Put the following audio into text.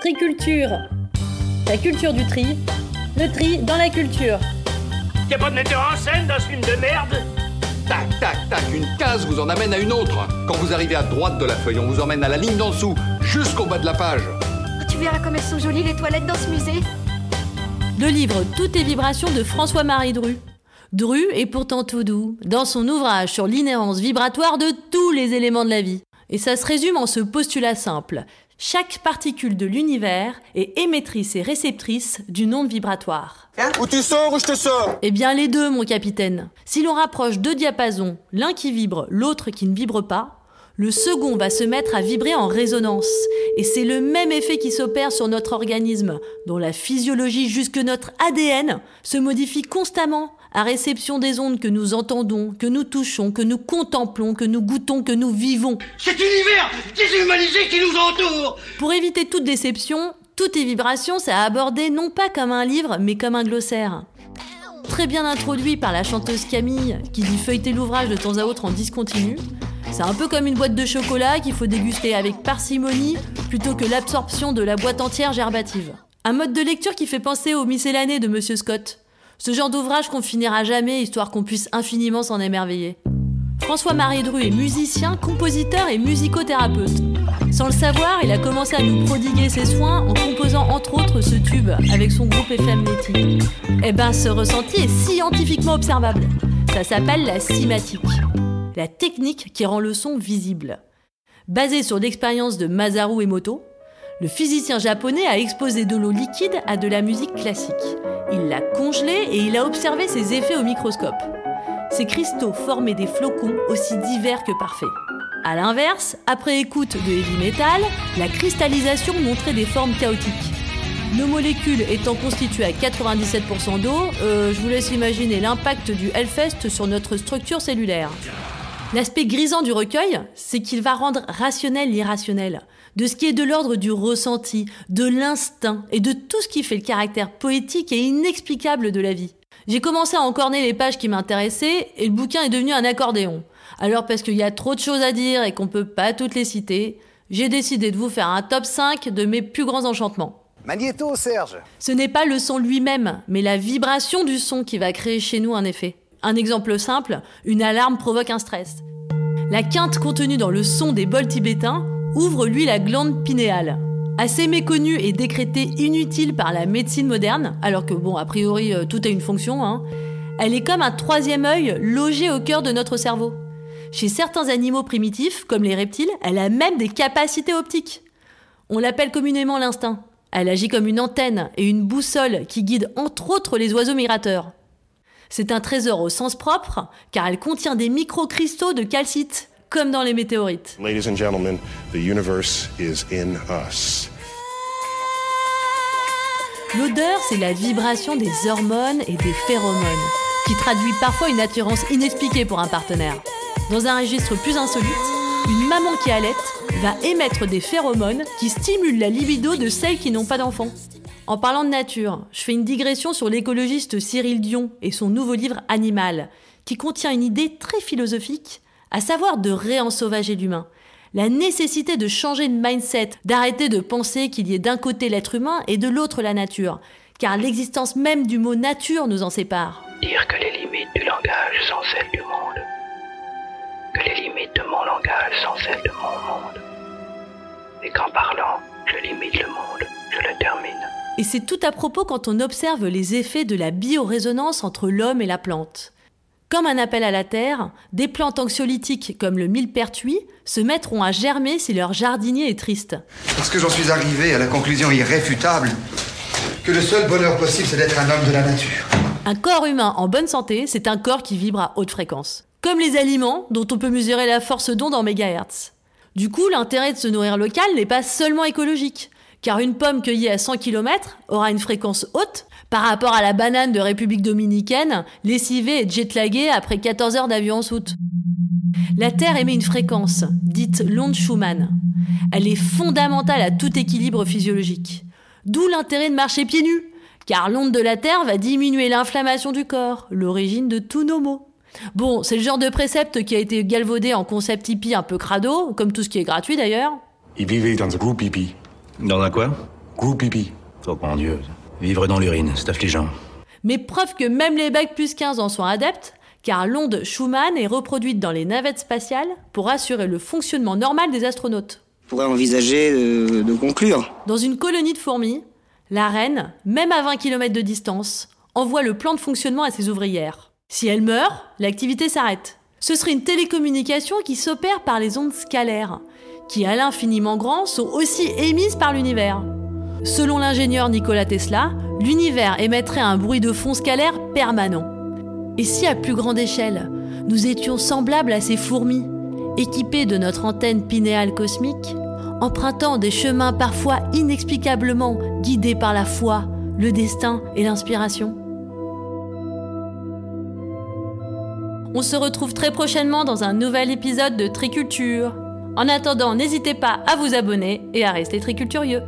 Triculture. La culture du tri. Le tri dans la culture. Y'a pas de metteur en scène dans ce film de merde? Tac, tac, tac, une case vous en amène à une autre. Quand vous arrivez à droite de la feuille, on vous emmène à la ligne d'en dessous, jusqu'au bas de la page. Tu verras comme elles sont jolies les toilettes dans ce musée. Le livre Toutes les vibrations de François-Marie Dru. Dru est pourtant tout doux, dans son ouvrage sur l'inhérence vibratoire de tous les éléments de la vie. Et ça se résume en ce postulat simple. Chaque particule de l'univers est émettrice et réceptrice d'une onde vibratoire. Hein Ou tu sors ou je te sors Eh bien les deux, mon capitaine. Si l'on rapproche deux diapasons, l'un qui vibre, l'autre qui ne vibre pas, le second va se mettre à vibrer en résonance. Et c'est le même effet qui s'opère sur notre organisme, dont la physiologie jusque notre ADN se modifie constamment à réception des ondes que nous entendons, que nous touchons, que nous contemplons, que nous goûtons, que nous vivons. Cet univers déshumanisé qui nous entoure Pour éviter toute déception, toutes les vibrations, c'est à aborder non pas comme un livre, mais comme un glossaire. Très bien introduit par la chanteuse Camille, qui dit feuilleter l'ouvrage de temps à autre en discontinu, c'est un peu comme une boîte de chocolat qu'il faut déguster avec parcimonie plutôt que l'absorption de la boîte entière gerbative. Un mode de lecture qui fait penser au miscellané de Monsieur Scott. Ce genre d'ouvrage qu'on finira jamais histoire qu'on puisse infiniment s'en émerveiller. François-Marie Dru est musicien, compositeur et musicothérapeute. Sans le savoir, il a commencé à nous prodiguer ses soins en composant entre autres ce tube avec son groupe FM Netty. Eh ben, ce ressenti est scientifiquement observable. Ça s'appelle la cinématique, la technique qui rend le son visible. Basé sur l'expérience de Masaru Emoto, le physicien japonais a exposé de l'eau liquide à de la musique classique. Il l'a congelée et il a observé ses effets au microscope. Ces cristaux formaient des flocons aussi divers que parfaits. A l'inverse, après écoute de heavy metal, la cristallisation montrait des formes chaotiques. Nos molécules étant constituées à 97% d'eau, euh, je vous laisse imaginer l'impact du Hellfest sur notre structure cellulaire. L'aspect grisant du recueil, c'est qu'il va rendre rationnel l'irrationnel, de ce qui est de l'ordre du ressenti, de l'instinct et de tout ce qui fait le caractère poétique et inexplicable de la vie. J'ai commencé à encorner les pages qui m'intéressaient et le bouquin est devenu un accordéon. Alors parce qu'il y a trop de choses à dire et qu'on peut pas toutes les citer, j'ai décidé de vous faire un top 5 de mes plus grands enchantements. Magnéto, Serge Ce n'est pas le son lui-même, mais la vibration du son qui va créer chez nous un effet. Un exemple simple, une alarme provoque un stress. La quinte contenue dans le son des bols tibétains ouvre lui la glande pinéale. Assez méconnue et décrétée inutile par la médecine moderne, alors que bon, a priori, euh, tout a une fonction, hein, elle est comme un troisième œil logé au cœur de notre cerveau. Chez certains animaux primitifs, comme les reptiles, elle a même des capacités optiques. On l'appelle communément l'instinct. Elle agit comme une antenne et une boussole qui guide entre autres les oiseaux migrateurs. C'est un trésor au sens propre, car elle contient des microcristaux de calcite, comme dans les météorites. Ladies and gentlemen, the universe is in us. L'odeur, c'est la vibration des hormones et des phéromones, qui traduit parfois une attirance inexpliquée pour un partenaire. Dans un registre plus insolite, une maman qui allaite va émettre des phéromones qui stimulent la libido de celles qui n'ont pas d'enfants. En parlant de nature, je fais une digression sur l'écologiste Cyril Dion et son nouveau livre Animal, qui contient une idée très philosophique, à savoir de réensauvager l'humain. La nécessité de changer de mindset, d'arrêter de penser qu'il y ait d'un côté l'être humain et de l'autre la nature, car l'existence même du mot nature nous en sépare. Dire que les limites du langage sont celles du monde. Que les limites de mon langage sont celles de mon monde. Et qu'en parlant, je limite le monde, je le termine. Et c'est tout à propos quand on observe les effets de la biorésonance entre l'homme et la plante. Comme un appel à la terre, des plantes anxiolytiques comme le millepertuis se mettront à germer si leur jardinier est triste. Parce que j'en suis arrivé à la conclusion irréfutable que le seul bonheur possible, c'est d'être un homme de la nature. Un corps humain en bonne santé, c'est un corps qui vibre à haute fréquence. Comme les aliments, dont on peut mesurer la force d'onde en mégahertz. Du coup, l'intérêt de se nourrir local n'est pas seulement écologique, car une pomme cueillie à 100 km aura une fréquence haute par rapport à la banane de République dominicaine, lessivée et jetlaguée après 14 heures d'avion en soute. La Terre émet une fréquence, dite l'onde Schumann. Elle est fondamentale à tout équilibre physiologique. D'où l'intérêt de marcher pieds nus, car l'onde de la Terre va diminuer l'inflammation du corps, l'origine de tous nos maux. Bon, c'est le genre de précepte qui a été galvaudé en concept hippie un peu crado, comme tout ce qui est gratuit d'ailleurs. Dans groupe hippie. Dans un quoi Gros pipi. Oh mon Dieu, vivre dans l'urine, c'est affligeant. Mais preuve que même les bacs plus 15 en sont adeptes, car l'onde Schumann est reproduite dans les navettes spatiales pour assurer le fonctionnement normal des astronautes. On pourrait envisager de, de conclure. Dans une colonie de fourmis, la reine, même à 20 km de distance, envoie le plan de fonctionnement à ses ouvrières. Si elle meurt, l'activité s'arrête. Ce serait une télécommunication qui s'opère par les ondes scalaires, qui à l'infiniment grand sont aussi émises par l'univers. Selon l'ingénieur Nikola Tesla, l'univers émettrait un bruit de fond scalaire permanent. Et si à plus grande échelle, nous étions semblables à ces fourmis, équipées de notre antenne pinéale cosmique, empruntant des chemins parfois inexplicablement guidés par la foi, le destin et l'inspiration On se retrouve très prochainement dans un nouvel épisode de Triculture. En attendant, n'hésitez pas à vous abonner et à rester triculturieux.